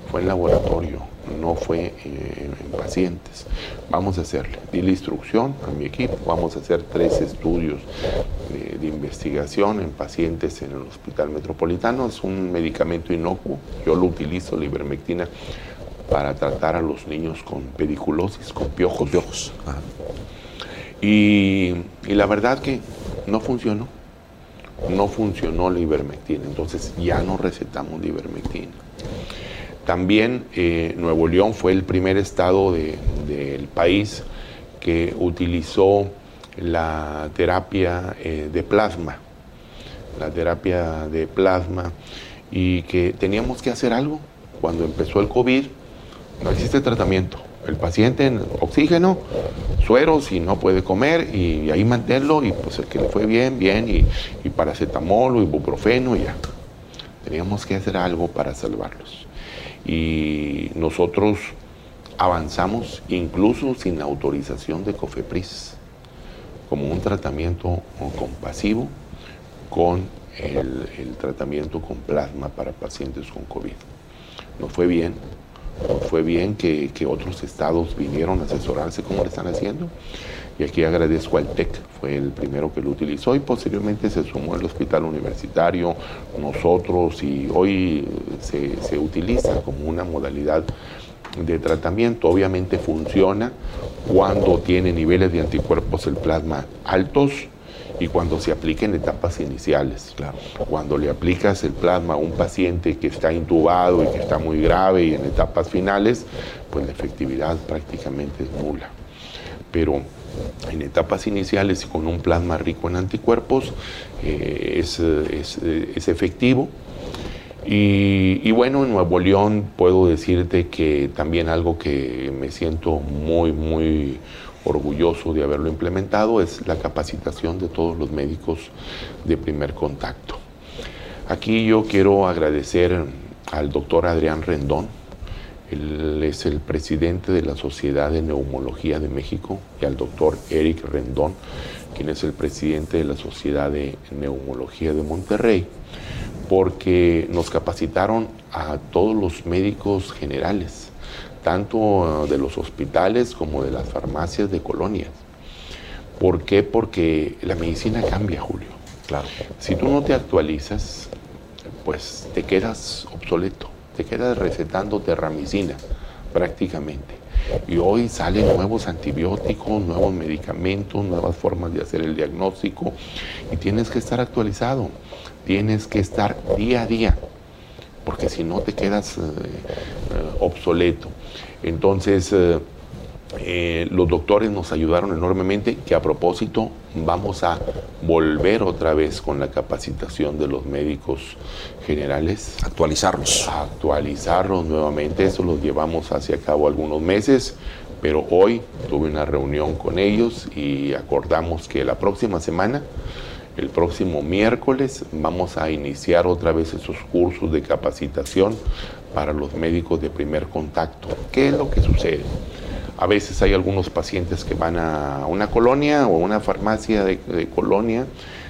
fue en laboratorio no fue eh, en pacientes. Vamos a hacerle, di la instrucción a mi equipo, vamos a hacer tres estudios de, investigación en pacientes en el Hospital Metropolitano. Es un medicamento inocuo, yo lo utilizo, la ivermectina, para tratar a los niños con pediculosis, con piojos. piojos. Y, y la verdad que no funcionó. No funcionó la ivermectina, entonces ya no recetamos la ivermectina. También eh, Nuevo León fue el primer estado del país que utilizó la terapia eh, de plasma, la terapia de plasma, y que teníamos que hacer algo. Cuando empezó el COVID, no existe tratamiento. El paciente en oxígeno, sueros y no puede comer y ahí mantenerlo y pues el que le fue bien, bien y, y paracetamol o ibuprofeno y ya. Teníamos que hacer algo para salvarlos y nosotros avanzamos incluso sin autorización de COFEPRIS como un tratamiento compasivo con el, tratamiento con plasma para pacientes con COVID. Nos fue bien, fue bien que, otros estados vinieron a asesorarse como lo están haciendo y aquí agradezco al TEC, fue el primero que lo utilizó y posteriormente se sumó el hospital universitario, nosotros y hoy se, se utiliza como una modalidad de tratamiento. Obviamente funciona cuando tiene niveles de anticuerpos el plasma altos y cuando se aplica en etapas iniciales. Claro. Cuando le aplicas el plasma a un paciente que está intubado y que está muy grave y en etapas finales, pues la efectividad prácticamente es nula. Pero en etapas iniciales y con un plasma rico en anticuerpos eh, es, efectivo. Y, bueno, en Nuevo León puedo decirte que también algo que me siento muy, muy orgulloso de haberlo implementado es la capacitación de todos los médicos de primer contacto. Aquí yo quiero agradecer al doctor Adrián Rendón, Él es el presidente de la Sociedad de Neumología de México y al doctor Eric Rendón, quien es el presidente de la Sociedad de Neumología de Monterrey, porque nos capacitaron a todos los médicos generales, tanto de los hospitales como de las farmacias de colonias. ¿Por qué? Porque la medicina cambia, Julio. Claro. Si tú no te actualizas, pues te quedas obsoleto, te quedas recetando terramicina prácticamente. Y hoy salen nuevos antibióticos, nuevos medicamentos, nuevas formas de hacer el diagnóstico y tienes que estar actualizado, tienes que estar día a día, porque si no te quedas eh, eh, obsoleto. Entonces, eh, los doctores nos ayudaron enormemente, que a propósito vamos a volver otra vez con la capacitación de los médicos generales. Actualizarlos. Actualizarlos nuevamente, eso lo llevamos hacia cabo algunos meses, pero hoy tuve una reunión con ellos y acordamos que la próxima semana, el próximo miércoles, vamos a iniciar otra vez esos cursos de capacitación para los médicos de primer contacto. ¿Qué es lo que sucede? A veces hay algunos pacientes que van a una colonia o una farmacia de, colonia,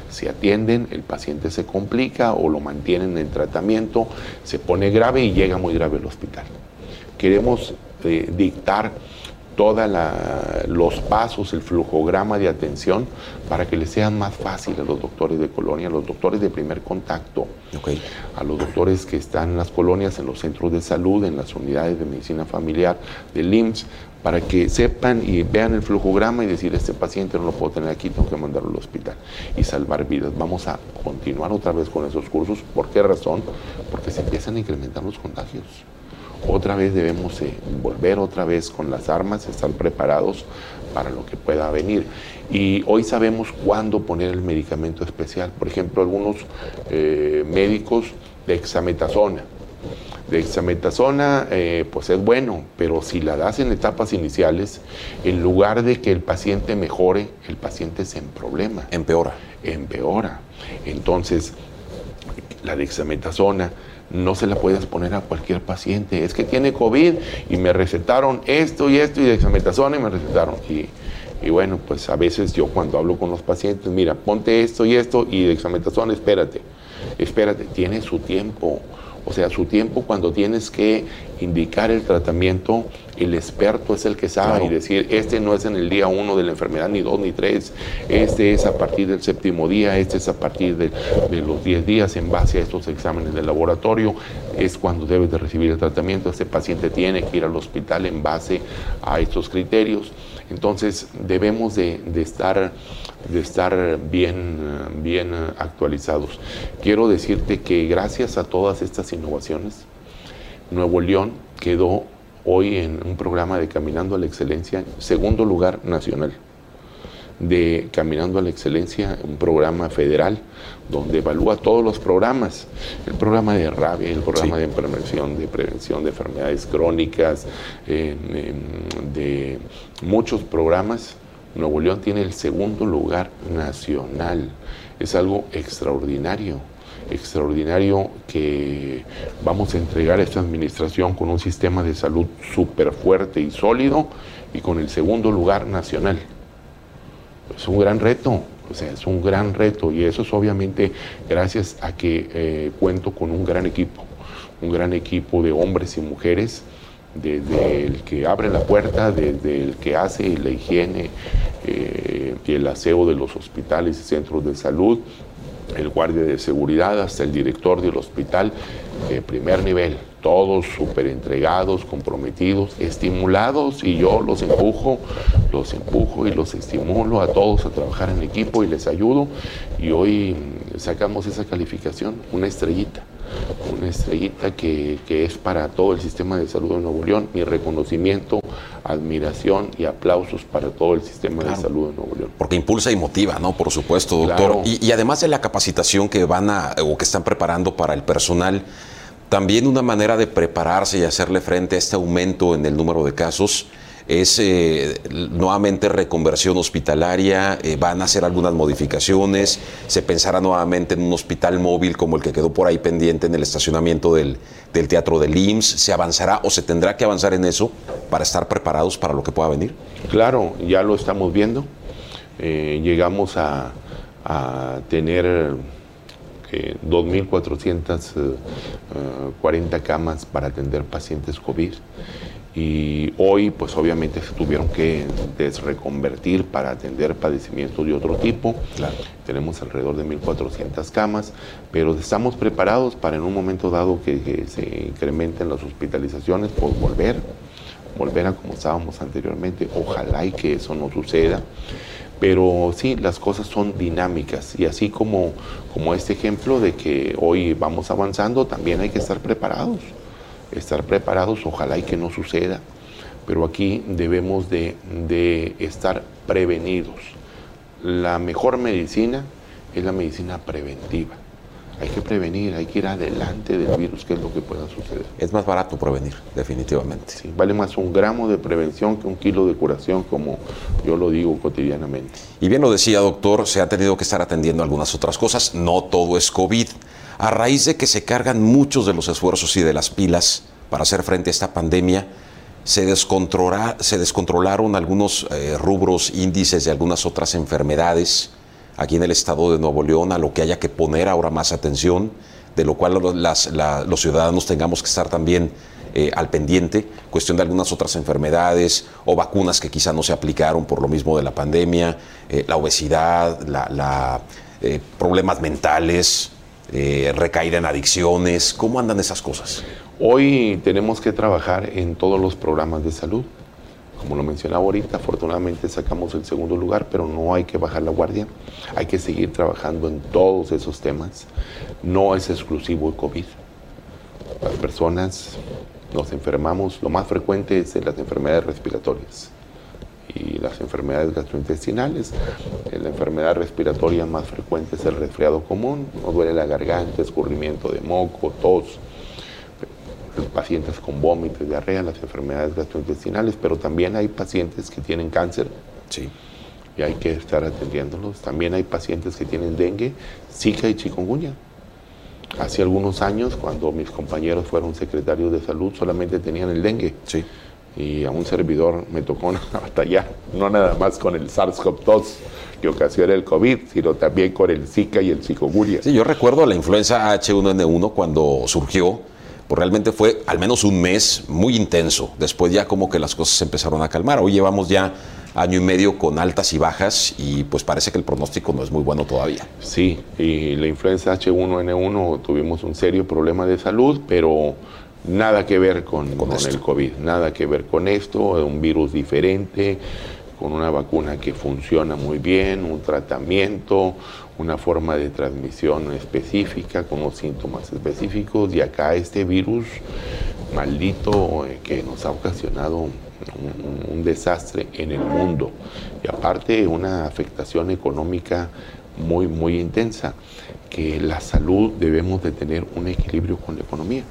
se atienden, el paciente se complica o lo mantienen en tratamiento, se pone grave y llega muy grave al hospital. Queremos eh, dictar todos los pasos, el flujograma de atención para que les sea más fácil a los doctores de colonia, a los doctores de primer contacto, a los doctores que están en las colonias, en los centros de salud, en las unidades de medicina familiar, del IMSS, para que sepan y vean el flujograma y decir, este paciente no lo puedo tener aquí, tengo que mandarlo al hospital y salvar vidas. Vamos a continuar otra vez con esos cursos. ¿Por qué razón? Porque se empiezan a incrementar los contagios. Otra vez debemos volver otra vez con las armas, estar preparados para lo que pueda venir. Y hoy sabemos cuándo poner el medicamento especial. Por ejemplo, algunos eh, médicos de exametasona Dexametasona, eh, pues es bueno, pero si la das en etapas iniciales, en lugar de que el paciente mejore, el paciente se problema. Empeora. Empeora. Entonces, la dexametasona no se la puedes poner a cualquier paciente. Es que tiene COVID y me recetaron esto y esto y dexametasona y me recetaron. Y, y bueno, pues a veces yo cuando hablo con los pacientes, mira, ponte esto y esto y dexametasona, espérate, espérate, tiene su tiempo. O sea, su tiempo cuando tienes que indicar el tratamiento, el experto es el que sabe y decir, este no es en el día uno de la enfermedad, ni dos, ni tres, este es a partir del séptimo día, este es a partir de, los diez días en base a estos exámenes de laboratorio, es cuando debes de recibir el tratamiento, este paciente tiene que ir al hospital en base a estos criterios. Entonces debemos de, estar, de estar bien, bien actualizados. Quiero decirte que gracias a todas estas innovaciones, Nuevo León quedó hoy en un programa de Caminando a la Excelencia, segundo lugar nacional de Caminando a la Excelencia, un programa federal donde evalúa todos los programas, el programa de rabia, el programa de prevención, de prevención de enfermedades crónicas, de muchos programas. Nuevo León tiene el segundo lugar nacional. Es algo extraordinario, extraordinario que vamos a entregar a esta administración con un sistema de salud súper fuerte y sólido y con el segundo lugar nacional es un gran reto, o sea, es un gran reto y eso es obviamente gracias a que eh, cuento con un gran equipo, un gran equipo de hombres y mujeres, desde el que abre la puerta, desde el que hace la higiene eh, y el aseo de los hospitales y centros de salud, el guardia de seguridad hasta el director del hospital de primer nivel todos súper entregados, comprometidos, estimulados y yo los empujo, los empujo y los estimulo a todos a trabajar en equipo y les ayudo y hoy sacamos esa calificación, una estrellita, una estrellita que, es para todo el sistema de salud de Nuevo León, mi reconocimiento, admiración y aplausos para todo el sistema de salud de Nuevo León. Porque impulsa y motiva, ¿no? Por supuesto, doctor. Y, y además de la capacitación que van a o que están preparando para el personal, también una manera de prepararse y hacerle frente a este aumento en el número de casos es eh, nuevamente reconversión hospitalaria, eh, van a hacer algunas modificaciones, se pensará nuevamente en un hospital móvil como el que quedó por ahí pendiente en el estacionamiento del, Teatro del IMSS, se avanzará o se tendrá que avanzar en eso para estar preparados para lo que pueda venir. Claro, ya lo estamos viendo, eh, llegamos a tener 2.440 camas para atender pacientes COVID y hoy pues obviamente se tuvieron que desreconvertir para atender padecimientos de otro tipo. Tenemos alrededor de 1.400 camas, pero estamos preparados para en un momento dado que, se incrementen las hospitalizaciones, pues volver, volver a como estábamos anteriormente. Ojalá y que eso no suceda. Pero sí, las cosas son dinámicas y así como, como este ejemplo de que hoy vamos avanzando, también hay que estar preparados estar preparados, ojalá y que no suceda, pero aquí debemos de, estar prevenidos. La mejor medicina es la medicina preventiva. Hay que prevenir, hay que ir adelante del virus, que es lo que pueda suceder. Es más barato prevenir, definitivamente. Sí, vale más un gramo de prevención que un kilo de curación, como yo lo digo cotidianamente. Y bien lo decía, doctor, se ha tenido que estar atendiendo algunas otras cosas. No todo es COVID a raíz de que se cargan muchos de los esfuerzos y de las pilas para hacer frente a esta pandemia, se, se descontrolaron algunos eh, rubros, índices de algunas otras enfermedades aquí en el estado de Nuevo León, a lo que haya que poner ahora más atención, de lo cual los ciudadanos tengamos que estar también eh, al pendiente, cuestión de algunas otras enfermedades o vacunas que quizá no se aplicaron por lo mismo de la pandemia, eh, la obesidad, la, problemas mentales, eh, recaída en adicciones? ¿Cómo andan esas cosas? Hoy tenemos que trabajar en todos los programas de salud. Como lo mencionaba ahorita, afortunadamente sacamos el segundo lugar, pero no hay que bajar la guardia. Hay que seguir trabajando en todos esos temas. No es exclusivo el COVID. Las personas nos enfermamos, lo más frecuente es en las enfermedades respiratorias y las enfermedades gastrointestinales. La enfermedad respiratoria más frecuente es el resfriado común, nos duele la garganta, escurrimiento de moco, tos, pacientes con vómitos, diarrea, las enfermedades gastrointestinales, pero también hay pacientes que tienen cáncer. Sí. Y hay que estar atendiéndolos. También hay pacientes que tienen dengue, zika y chikungunya. Hace algunos años, cuando mis compañeros fueron secretarios de salud, solamente tenían el dengue. Sí y a un servidor me tocó batallar, no nada más con el SARS-CoV-2 que ocasiona el COVID, sino también con el Zika y el chikungunya. Sí, yo recuerdo la influenza H1N1 cuando surgió, pues realmente fue al menos un mes muy intenso. Después ya como que las cosas se empezaron a calmar. Hoy llevamos ya año y medio con altas y bajas y pues parece que el pronóstico no es muy bueno todavía. Sí, y la influenza H1N1 tuvimos un serio problema de salud, pero Nada que ver con, el COVID, nada que ver con esto, un virus diferente, con una vacuna que funciona muy bien, un tratamiento, una forma de transmisión específica, con los síntomas específicos, y acá este virus maldito eh, que nos ha ocasionado un, un, desastre en el mundo, y aparte una afectación económica muy, muy intensa, que la salud debemos de tener un equilibrio con la economía.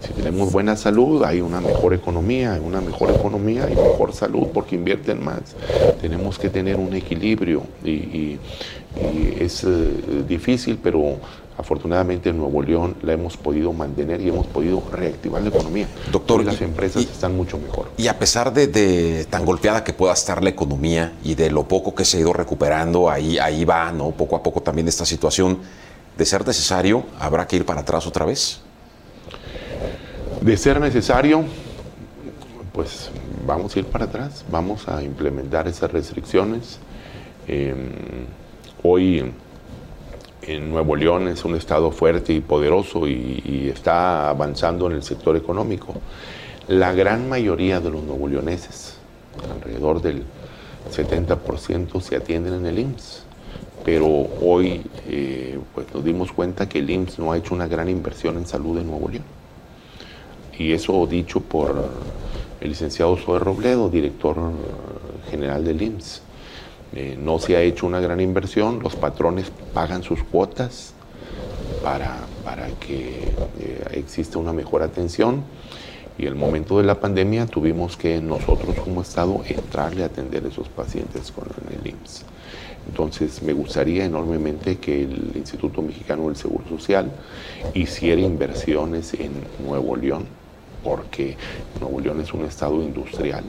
Si tenemos buena salud, hay una mejor economía, hay una mejor economía y mejor salud porque invierten más. Tenemos que tener un equilibrio y, es eh, difícil, pero afortunadamente en Nuevo León la hemos podido mantener y hemos podido reactivar la economía. Doctor, las empresas están mucho mejor. Y a pesar de, tan golpeada que pueda estar la economía y de lo poco que se ha ido recuperando, ahí, ahí va, ¿no? Poco a poco también esta situación, de ser necesario, habrá que ir para atrás otra vez. De ser necesario, pues vamos a ir para atrás, vamos a implementar esas restricciones. Em, hoy en Nuevo León es un estado fuerte y poderoso y, está avanzando en el sector económico. La gran mayoría de los nuevo leoneses, alrededor del 70%, se atienden en el IMSS. Pero hoy eh, pues nos dimos cuenta que el IMSS no ha hecho una gran inversión en salud en Nuevo León y eso dicho por el licenciado Zoe Robledo, director general del IMSS. Eh, no se ha hecho una gran inversión, los patrones pagan sus cuotas para, para que eh, exista una mejor atención Y el momento de la pandemia tuvimos que nosotros como Estado entrarle a atender a esos pacientes con el IMSS. Entonces me gustaría enormemente que el Instituto Mexicano del Seguro Social hiciera inversiones en Nuevo León, porque Nuevo León es un estado industrial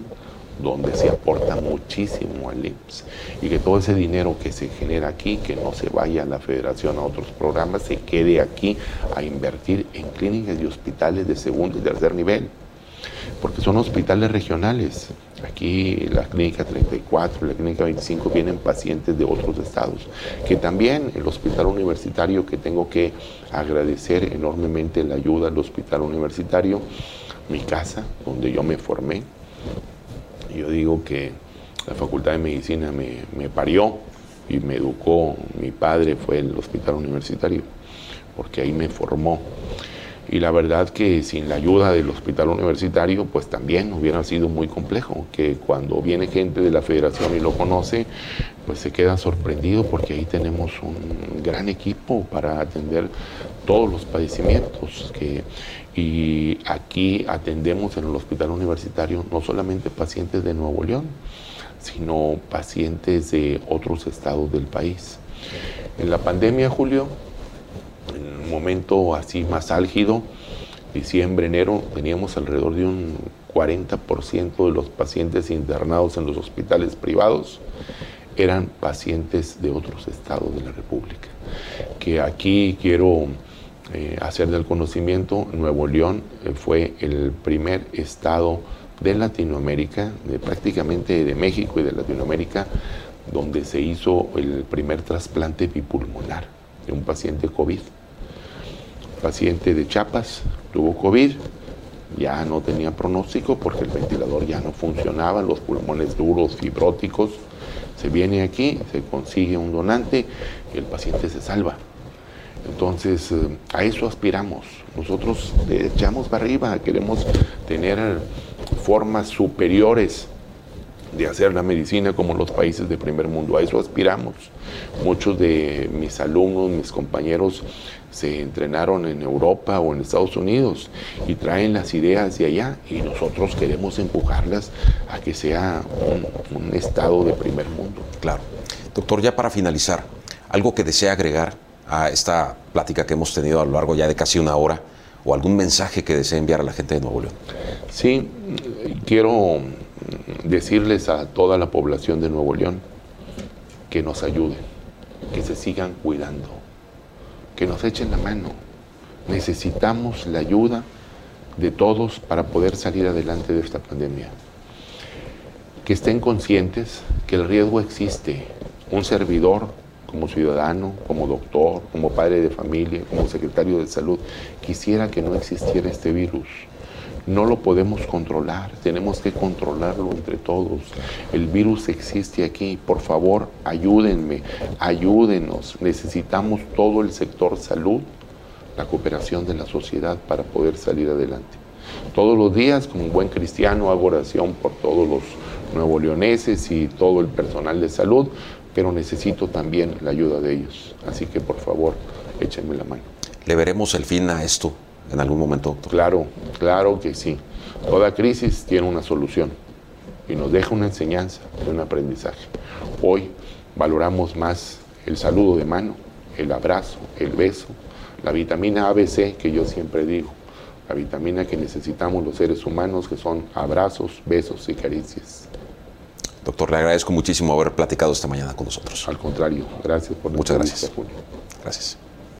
donde se aporta muchísimo al IMSS y que todo ese dinero que se genera aquí, que no se vaya a la federación a otros programas, se quede aquí a invertir en clínicas y hospitales de segundo y tercer nivel, porque son hospitales regionales. Aquí la clínica 34, la clínica 25 vienen pacientes de otros estados, que también el hospital universitario, que tengo que agradecer enormemente la ayuda al hospital universitario, mi casa, donde yo me formé. Yo digo que la Facultad de Medicina me, me parió y me educó. Mi padre fue el hospital universitario, porque ahí me formó y la verdad que sin la ayuda del hospital universitario pues también hubiera sido muy complejo, que cuando viene gente de la federación y lo conoce pues se queda sorprendido porque ahí tenemos un gran equipo para atender todos los padecimientos que y aquí atendemos en el hospital universitario no solamente pacientes de Nuevo León, sino pacientes de otros estados del país. En la pandemia, Julio, en un momento así más álgido, diciembre, enero, teníamos alrededor de un 40% de los pacientes internados en los hospitales privados eran pacientes de otros estados de la República. Que aquí quiero eh, hacer del conocimiento, Nuevo León eh, fue el primer estado de Latinoamérica, de prácticamente de México y de Latinoamérica, donde se hizo el primer trasplante bipulmonar de un paciente COVID. Paciente de Chiapas tuvo COVID, ya no tenía pronóstico porque el ventilador ya no funcionaba, los pulmones duros, fibróticos. Se viene aquí, se consigue un donante y el paciente se salva. Entonces, eh, a eso aspiramos. Nosotros le echamos para arriba, queremos tener formas superiores de hacer la medicina como los países de primer mundo. A eso aspiramos. Muchos de mis alumnos, mis compañeros, se entrenaron en Europa o en Estados Unidos y traen las ideas de allá y nosotros queremos empujarlas a que sea un, un estado de primer mundo. Claro. Doctor, ya para finalizar, algo que desea agregar a esta plática que hemos tenido a lo largo ya de casi una hora o algún mensaje que desea enviar a la gente de Nuevo León. Sí, quiero decirles a toda la población de Nuevo León que nos ayuden, que se sigan cuidando, que nos echen la mano. Necesitamos la ayuda de todos para poder salir adelante de esta pandemia. Que estén conscientes que el riesgo existe. Un servidor como ciudadano, como doctor, como padre de familia, como secretario de salud, quisiera que no existiera este virus no lo podemos controlar, tenemos que controlarlo entre todos. El virus existe aquí, por favor, ayúdenme, ayúdenos. Necesitamos todo el sector salud, la cooperación de la sociedad para poder salir adelante. Todos los días, como un buen cristiano, hago oración por todos los nuevo leoneses y todo el personal de salud, pero necesito también la ayuda de ellos. Así que por favor, échenme la mano. ¿Le veremos el fin a esto? en algún momento, doctor? Claro, claro que sí. Toda crisis tiene una solución y nos deja una enseñanza, un aprendizaje. Hoy valoramos más el saludo de mano, el abrazo, el beso, la vitamina ABC que yo siempre digo, la vitamina que necesitamos los seres humanos que son abrazos, besos y caricias. Doctor, le agradezco muchísimo haber platicado esta mañana con nosotros. Al contrario, gracias por Muchas gracias. Gracias.